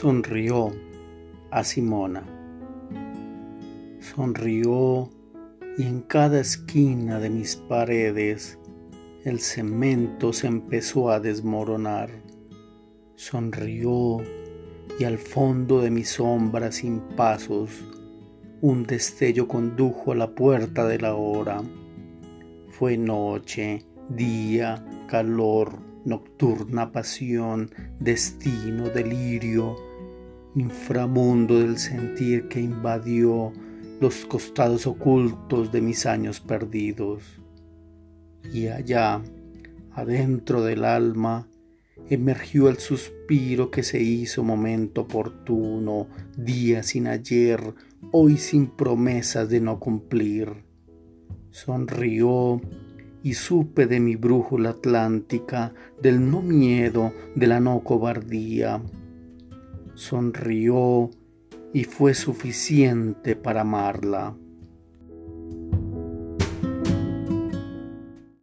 sonrió a Simona. Sonrió y en cada esquina de mis paredes el cemento se empezó a desmoronar. Sonrió y al fondo de mi sombra sin pasos un destello condujo a la puerta de la hora. Fue noche, día, calor, nocturna pasión, destino, delirio, inframundo del sentir que invadió los costados ocultos de mis años perdidos. Y allá, adentro del alma, emergió el suspiro que se hizo momento oportuno, día sin ayer, hoy sin promesas de no cumplir. Sonrió y supe de mi brújula atlántica, del no miedo, de la no cobardía. Sonrió y fue suficiente para amarla.